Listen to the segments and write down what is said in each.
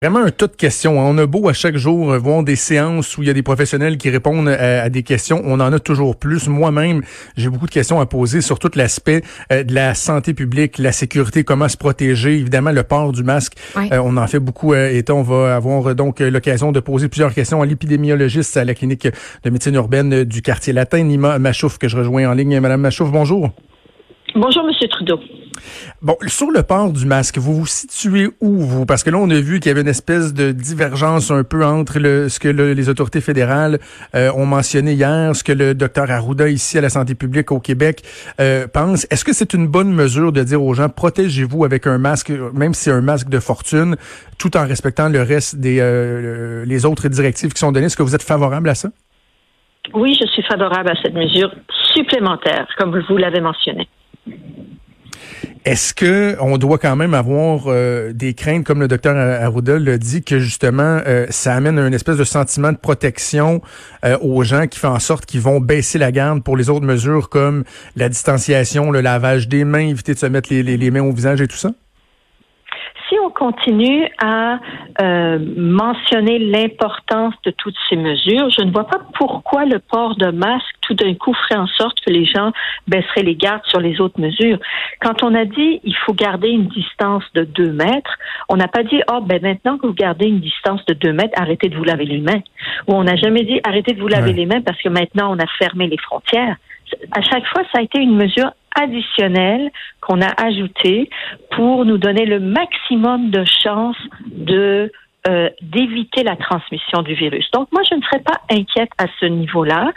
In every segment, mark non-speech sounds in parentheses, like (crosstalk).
Vraiment un tas de questions. On a beau à chaque jour voir des séances où il y a des professionnels qui répondent à, des questions. On en a toujours plus. Moi-même, j'ai beaucoup de questions à poser sur tout l'aspect euh, de la santé publique, la sécurité, comment se protéger, évidemment le port du masque. Euh, on en fait beaucoup euh, et on va avoir donc l'occasion de poser plusieurs questions à l'épidémiologiste à la clinique de médecine urbaine du quartier latin, Nima Machouf, que je rejoins en ligne. Madame Machouf, bonjour. Bonjour, Monsieur Trudeau. Bon, sur le port du masque, vous vous situez où, vous? Parce que là, on a vu qu'il y avait une espèce de divergence un peu entre le, ce que les autorités fédérales euh, ont mentionné hier, ce que le docteur Arruda, ici à la santé publique au Québec, euh, pense. Est-ce que c'est une bonne mesure de dire aux gens, protégez-vous avec un masque, même si c'est un masque de fortune, tout en respectant le reste des euh, les autres directives qui sont données? Est-ce que vous êtes favorable à ça? Oui, je suis favorable à cette mesure supplémentaire, comme vous l'avez mentionné. Est-ce que on doit quand même avoir euh, des craintes, comme le docteur Arruda l'a dit, que justement euh, ça amène un espèce de sentiment de protection euh, aux gens qui fait en sorte qu'ils vont baisser la garde pour les autres mesures comme la distanciation, le lavage des mains, éviter de se mettre les mains au visage et tout ça? On continue à euh, mentionner l'importance de toutes ces mesures, je ne vois pas pourquoi le port de masque tout d'un coup ferait en sorte que les gens baisseraient les gardes sur les autres mesures. Quand on a dit il faut garder une distance de deux mètres, on n'a pas dit oh ben maintenant que vous gardez une distance de deux mètres, arrêtez de vous laver les mains. Ou on n'a jamais dit arrêtez de vous laver les mains parce que maintenant on a fermé les frontières. À chaque fois, ça a été une mesure additionnel qu'on a ajouté pour nous donner le maximum de chances de euh, d'éviter la transmission du virus. Donc moi, je ne serais pas inquiète à ce niveau-là.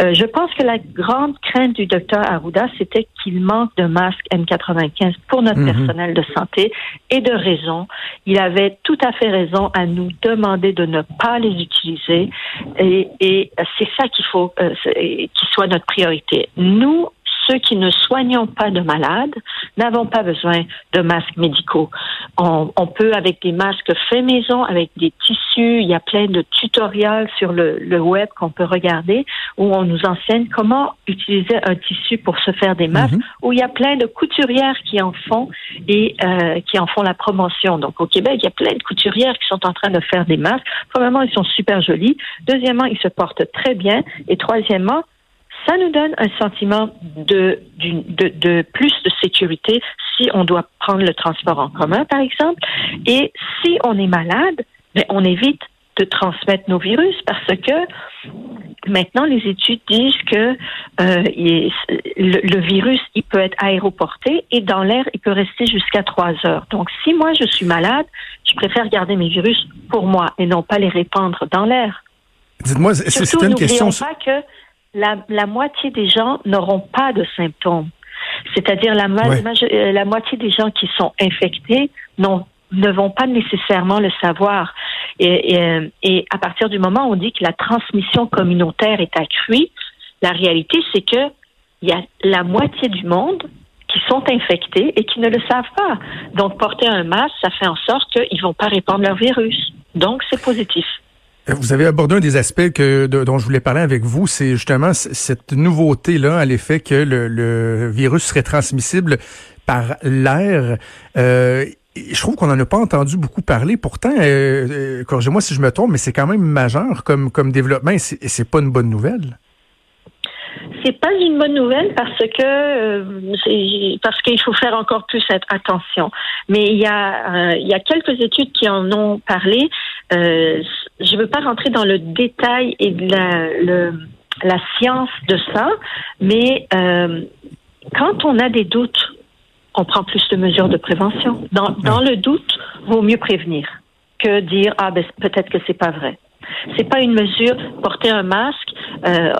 Euh, je pense que la grande crainte du docteur Arruda, c'était qu'il manque de masques N95 pour notre mhm. personnel de santé et de raison. Il avait tout à fait raison à nous demander de ne pas les utiliser et, et c'est ça qu'il faut euh, qu'il soit notre priorité. Nous, ceux qui ne soignons pas de malades n'avons pas besoin de masques médicaux. On, peut, avec des masques faits maison, avec des tissus, il y a plein de tutoriels sur le, web qu'on peut regarder où on nous enseigne comment utiliser un tissu pour se faire des masques, mhm. où il y a plein de couturières qui en font et euh, qui en font la promotion. Donc au Québec, il y a plein de couturières qui sont en train de faire des masques. Premièrement, ils sont super jolis. Deuxièmement, ils se portent très bien. Et troisièmement, ça nous donne un sentiment de, de, de, plus de sécurité si on doit prendre le transport en commun, par exemple. Et si on est malade, ben, on évite de transmettre nos virus parce que maintenant les études disent que euh, le, virus il peut être aéroporté et dans l'air il peut rester jusqu'à trois heures. Donc si moi je suis malade, je préfère garder mes virus pour moi et non pas les répandre dans l'air. Dites-moi, c'est une question. pas que la, moitié des gens n'auront pas de symptômes. C'est-à-dire la, euh, la moitié des gens qui sont infectés ne vont pas nécessairement le savoir. Et, euh, et, à partir du moment où on dit que la transmission communautaire est accrue, la réalité, c'est que il y a la moitié du monde qui sont infectés et qui ne le savent pas. Donc, porter un masque, ça fait en sorte qu'ils ne vont pas répandre leur virus. Donc, c'est positif. Vous avez abordé un des aspects que, dont je voulais parler avec vous, c'est justement cette nouveauté-là à l'effet que le, virus serait transmissible par l'air. Euh, je trouve qu'on n'en a pas entendu beaucoup parler. Pourtant, euh, euh, corrigez-moi si je me trompe, mais c'est quand même majeur comme, comme développement et c'est pas une bonne nouvelle c'est pas une bonne nouvelle parce que euh, parce qu'il faut faire encore plus attention. Mais il y a euh, il y a quelques études qui en ont parlé. Euh, je ne veux pas rentrer dans le détail et la le, la science de ça, mais quand on a des doutes, on prend plus de mesures de prévention. Dans, dans le doute, vaut mieux prévenir que dire ah ben peut-être que c'est pas vrai. C'est pas une mesure porter un masque, euh,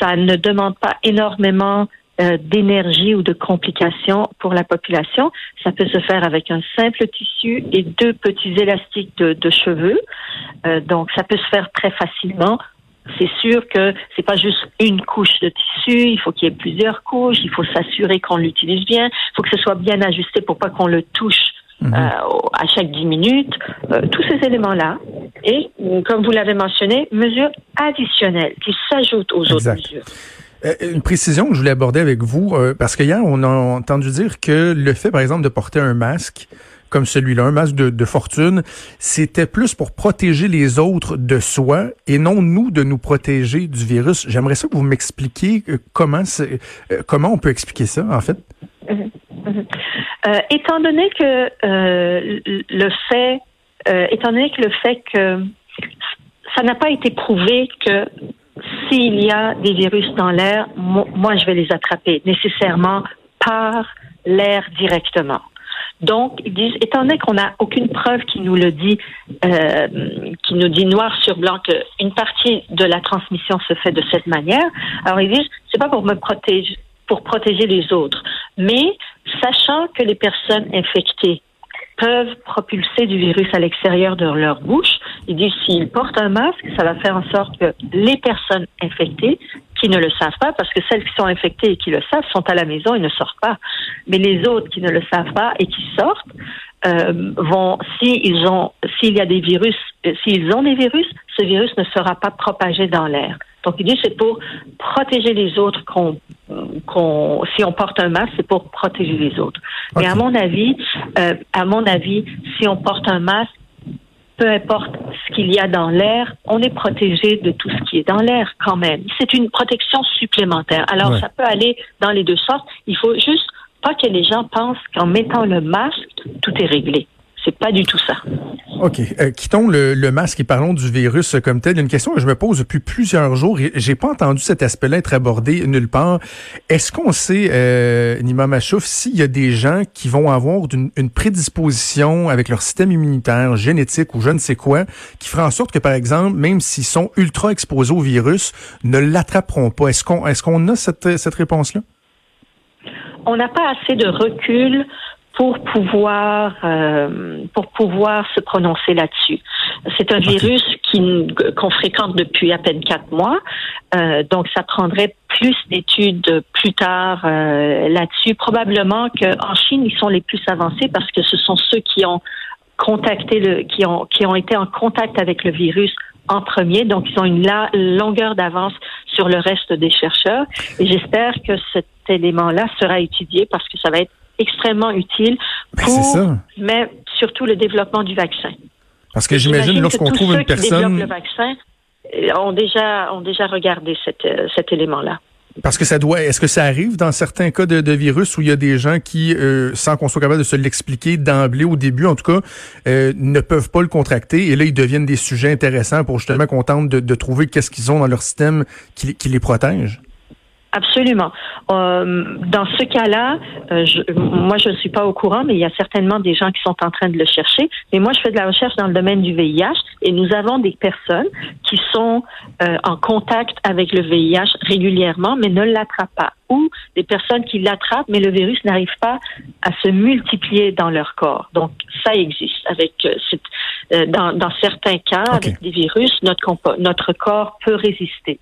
ça ne demande pas énormément euh, d'énergie ou de complications pour la population. Ça peut se faire avec un simple tissu et deux petits élastiques de, cheveux. donc, ça peut se faire très facilement. C'est sûr que c'est pas juste une couche de tissu, il faut qu'il y ait plusieurs couches, il faut s'assurer qu'on l'utilise bien, il faut que ce soit bien ajusté pour pas qu'on le touche mhm. euh, à chaque 10 minutes, euh, tous ces éléments-là. Et, comme vous l'avez mentionné, mesures additionnelles qui s'ajoutent aux autres mesures. Euh, une précision que je voulais aborder avec vous, parce qu'hier, on a entendu dire que le fait, par exemple, de porter un masque, comme celui-là, un masque de, fortune, c'était plus pour protéger les autres de soi et non nous de nous protéger du virus. J'aimerais ça que vous m'expliquiez euh, comment euh, comment on peut expliquer ça en fait? Mhm. Euh, étant donné que le fait, étant donné que le fait que ça n'a pas été prouvé que s'il y a des virus dans l'air, moi je vais les attraper nécessairement par l'air directement. Donc, ils disent, étant donné qu'on n'a aucune preuve qui nous le dit, euh, qui nous dit noir sur blanc qu'une partie de la transmission se fait de cette manière, alors ils disent, c'est pas pour me protéger, pour protéger les autres, mais sachant que les personnes infectées peuvent propulser du virus à l'extérieur de leur bouche. Ils disent s'ils portent un masque, ça va faire en sorte que les personnes infectées qui ne le savent pas, parce que celles qui sont infectées et qui le savent sont à la maison et ne sortent pas. Mais les autres qui ne le savent pas et qui sortent euh, vont, s'ils ont, s'il y a des virus, euh, s'ils ont des virus, ce virus ne sera pas propagé dans l'air. Donc, il dit c'est pour protéger les autres qu'on, qu'on, si on porte un masque, c'est pour protéger les autres. Mais à mon avis, euh, à mon avis, si on porte un masque, peu importe ce qu'il y a dans l'air, on est protégé de tout ce qui est dans l'air quand même. C'est une protection supplémentaire. Alors, ça peut aller dans les deux sortes. Il faut juste pas que les gens pensent qu'en mettant le masque, tout est réglé. C'est pas du tout ça. OK. Euh, quittons le, masque et parlons du virus comme tel. Une question que je me pose depuis plusieurs jours et j'ai pas entendu cet aspect-là être abordé nulle part. Est-ce qu'on sait, euh, Nima Machouf, s'il y a des gens qui vont avoir une, prédisposition avec leur système immunitaire, génétique ou je ne sais quoi, qui fera en sorte que, par exemple, même s'ils sont ultra exposés au virus, ne l'attraperont pas? Est-ce qu'on est-ce qu'on a cette, cette réponse-là? On n'a pas assez de recul pour pouvoir euh, pour pouvoir se prononcer là-dessus. C'est un virus qui qu'on fréquente depuis à peine quatre mois, euh, donc ça prendrait plus d'études plus tard euh, là-dessus. Probablement qu'en Chine ils sont les plus avancés parce que ce sont ceux qui ont contacté le qui ont qui ont été en contact avec le virus en premier, donc ils ont une la, longueur d'avance sur le reste des chercheurs. Et j'espère que cet élément-là sera étudié parce que ça va être extrêmement utile ben, pour, mais surtout le développement du vaccin. Parce que j'imagine lorsqu'on trouve une personne, le vaccin euh, ont déjà ont déjà regardé cet, euh, cet élément-là. Parce que ça doit, est-ce que ça arrive dans certains cas de, virus où il y a des gens qui, euh, sans qu'on soit capable de se l'expliquer d'emblée au début, en tout cas, ne peuvent pas le contracter et là ils deviennent des sujets intéressants pour justement qu'on tente de, trouver qu'est-ce qu'ils ont dans leur système qui les protège? Absolument. Euh, dans ce cas-là, euh, moi je ne suis pas au courant, mais il y a certainement des gens qui sont en train de le chercher. Mais moi je fais de la recherche dans le domaine du VIH et nous avons des personnes qui sont euh, en contact avec le VIH régulièrement, mais ne l'attrapent pas. Ou des personnes qui l'attrapent, mais le virus n'arrive pas à se multiplier dans leur corps. Donc ça existe. Avec dans, dans, certains cas, avec des virus, notre, notre corps peut résister.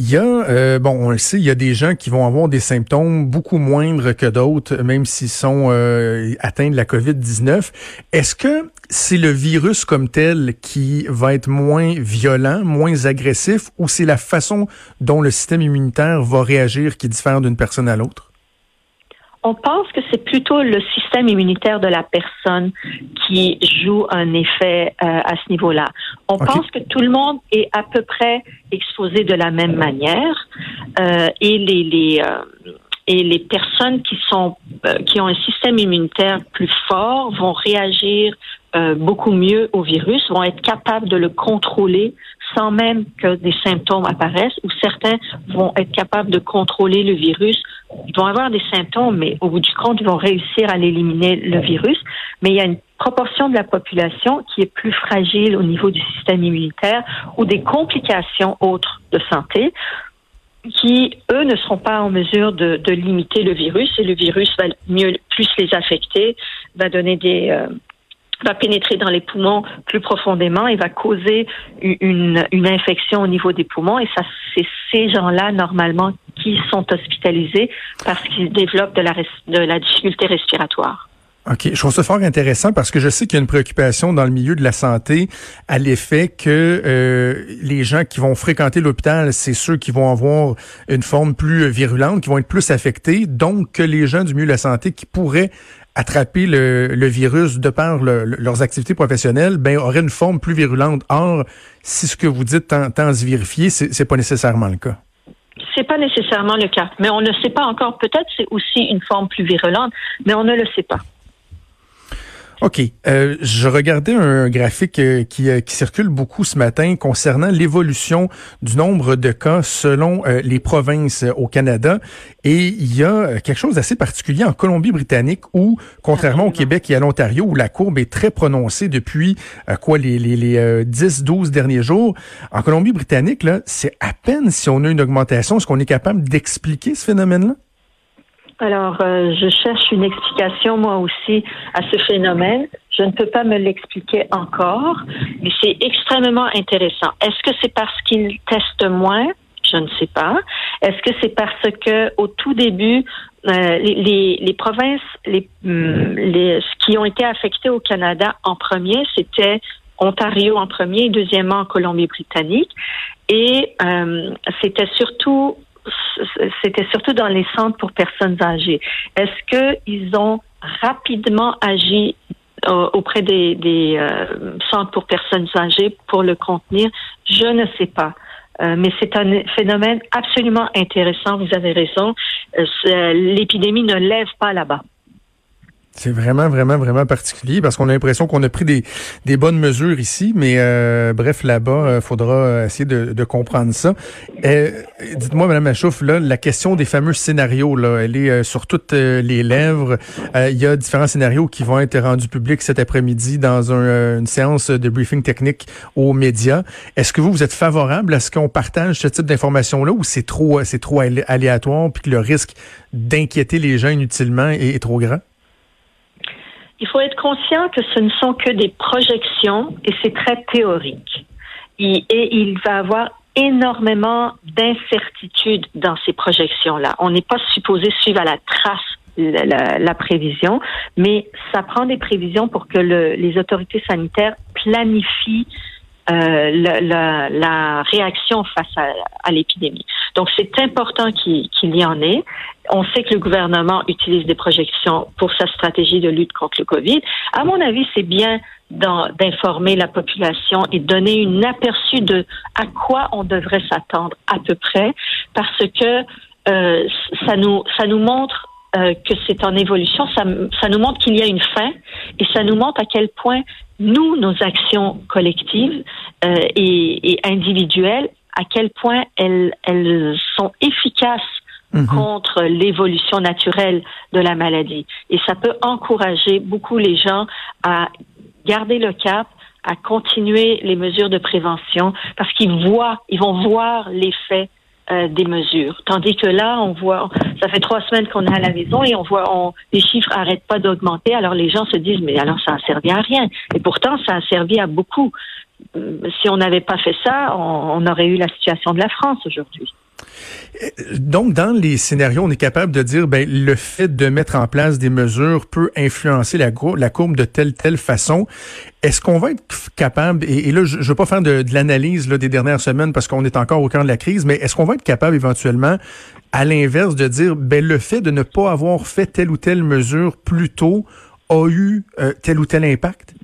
Il y a, euh, bon, on le sait, il y a des gens qui vont avoir des symptômes beaucoup moindres que d'autres, même s'ils sont euh, atteints de la COVID-19. Est-ce que c'est le virus comme tel qui va être moins violent, moins agressif, ou c'est la façon dont le système immunitaire va réagir qui diffère d'une personne à l'autre? On pense que c'est plutôt le système immunitaire de la personne qui joue un effet euh, à ce niveau-là. On pense que tout le monde est à peu près exposé de la même manière euh, et les, les euh, et les personnes qui sont qui ont un système immunitaire plus fort vont réagir beaucoup mieux au virus, vont être capables de le contrôler sans même que des symptômes apparaissent, ou certains vont être capables de contrôler le virus. Ils vont avoir des symptômes, mais au bout du compte, ils vont réussir à l'éliminer le virus. Mais il y a une proportion de la population qui est plus fragile au niveau du système immunitaire ou des complications autres de santé qui, eux, ne seront pas en mesure de, de limiter le virus et le virus va mieux, plus les affecter, va donner des, euh, va pénétrer dans les poumons plus profondément et va causer une, une infection au niveau des poumons. Et ça, c'est ces gens-là, normalement, qui sont hospitalisés parce qu'ils développent de la, de la difficulté respiratoire. OK. Je trouve ça fort intéressant parce que je sais qu'il y a une préoccupation dans le milieu de la santé à l'effet que euh, les gens qui vont fréquenter l'hôpital, c'est ceux qui vont avoir une forme plus virulente, qui vont être plus affectés, donc que les gens du milieu de la santé qui pourraient attraper le, virus de par leurs activités professionnelles, ben auraient une forme plus virulente. Or, si ce que vous dites tend, à se vérifier, c'est pas nécessairement le cas. C'est pas nécessairement le cas, mais on ne sait pas encore. Peut-être c'est aussi une forme plus virulente, mais on ne le sait pas. OK. Euh, je regardais un graphique euh, qui, euh, qui, circule beaucoup ce matin concernant l'évolution du nombre de cas selon les provinces au Canada. Et il y a quelque chose d'assez particulier en Colombie-Britannique où, contrairement au Québec et à l'Ontario, où la courbe est très prononcée depuis quoi les, les, les 10-12 derniers jours, en Colombie-Britannique, là, c'est à peine si on a une augmentation. Est-ce qu'on est capable d'expliquer ce phénomène-là? Alors, euh, je cherche une explication moi aussi à ce phénomène. Je ne peux pas me l'expliquer encore, mais c'est extrêmement intéressant. Est-ce que c'est parce qu'ils testent moins? Je ne sais pas. Est-ce que c'est parce que au tout début, euh, les, provinces les, hmm, les, qui ont été affectées au Canada en premier, c'était Ontario en premier, deuxièmement Colombie-Britannique. Et euh, c'était surtout c'était surtout dans les centres pour personnes âgées. Est-ce qu'ils ont rapidement agi euh, auprès des, euh, centres pour personnes âgées pour le contenir? Je ne sais pas. Euh, mais c'est un phénomène absolument intéressant. Vous avez raison. L'épidémie ne lève pas là-bas. C'est vraiment, vraiment, vraiment particulier parce qu'on a l'impression qu'on a pris des, des bonnes mesures ici, mais euh, bref, là-bas, il euh, faudra essayer de, comprendre ça. Euh, dites-moi, Madame Machouf, là, la question des fameux scénarios, là, elle est sur toutes les lèvres. il y a différents scénarios qui vont être rendus publics cet après-midi dans un, une séance de briefing technique aux médias. Est-ce que vous, vous êtes favorable à ce qu'on partage ce type d'informations-là ou c'est trop, c'est trop aléatoire puis que le risque d'inquiéter les gens inutilement est trop grand? Il faut être conscient que ce ne sont que des projections et c'est très théorique. Et, il va avoir énormément d'incertitudes dans ces projections-là. On n'est pas supposé suivre à la trace la, prévision, mais ça prend des prévisions pour que les autorités sanitaires planifient euh, la, la, réaction face à, à l'épidémie. Donc, c'est important qu'il y en ait. On sait que le gouvernement utilise des projections pour sa stratégie de lutte contre le COVID. À mon avis, c'est bien d'informer la population et donner une aperçu de à quoi on devrait s'attendre à peu près, parce que euh, ça nous ça nous montre euh, que c'est en évolution, ça, ça nous montre qu'il y a une fin et ça nous montre à quel point nous, nos actions collectives euh, et, et, individuelles, à quel point elles, elles sont efficaces mhm. contre l'évolution naturelle de la maladie. Et ça peut encourager beaucoup les gens à garder le cap, à continuer les mesures de prévention, parce qu'ils voient, ils vont voir l'effet euh, des mesures. Tandis que là, on voit, ça fait trois semaines qu'on est à la maison et on voit, on, les chiffres arrêtent pas d'augmenter. Alors les gens se disent, mais alors ça a servi à rien. Et pourtant, ça a servi à beaucoup. Euh, si on n'avait pas fait ça, on aurait eu la situation de la France aujourd'hui. Donc, dans les scénarios, on est capable de dire, ben, le fait de mettre en place des mesures peut influencer la, courbe de telle telle façon. Est-ce qu'on va être capable, et, là, je ne veux pas faire de, l'analyse des dernières semaines parce qu'on est encore au cœur de la crise, mais est-ce qu'on va être capable éventuellement, à l'inverse, de dire, ben, le fait de ne pas avoir fait telle ou telle mesure plus tôt a eu euh, tel ou tel impact?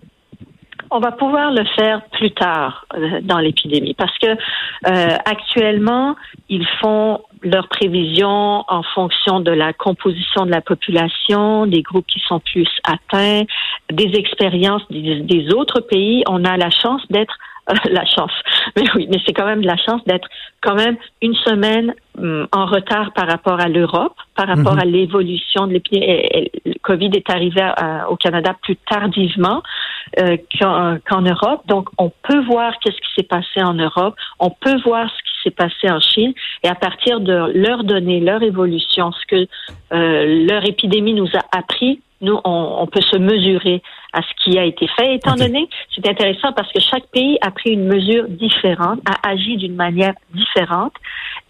On va pouvoir le faire plus tard euh, dans l'épidémie parce que euh, actuellement, ils font leurs prévisions en fonction de la composition de la population, des groupes qui sont plus atteints, des expériences des, autres pays. On a la chance d'être (laughs) la chance. Mais oui, mais c'est quand même de la chance d'être quand même une semaine hum, en retard par rapport à l'Europe, par rapport mhm. à l'évolution de l'épidémie. Le Covid est arrivé au Canada plus tardivement euh, qu'en Europe. Donc, on peut voir qu'est-ce qui s'est passé en Europe. On peut voir ce qui s'est passé en Chine et à partir de leurs données, leur évolution, ce que euh, leur épidémie nous a appris, nous, on, peut se mesurer à ce qui a été fait. Étant donné, c'est intéressant parce que chaque pays a pris une mesure différente, a agi d'une manière différente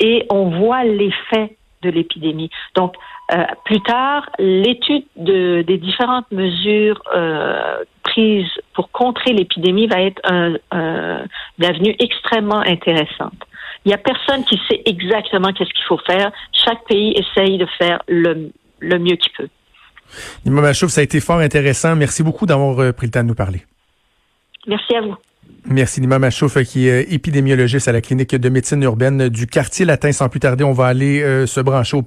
et on voit l'effet de l'épidémie. Donc, euh, plus tard, l'étude de, des différentes mesures euh, pour contrer l'épidémie va être un, une avenue extrêmement intéressante. Il n'y a personne qui sait exactement qu'est-ce qu'il faut faire. Chaque pays essaye de faire le, le mieux qu'il peut. Nima Machouf, ça a été fort intéressant. Merci beaucoup d'avoir euh, pris le temps de nous parler. Merci à vous. Merci Nima Machouf, qui est épidémiologiste à la clinique de médecine urbaine du quartier latin. Sans plus tarder, on va aller euh, se brancher au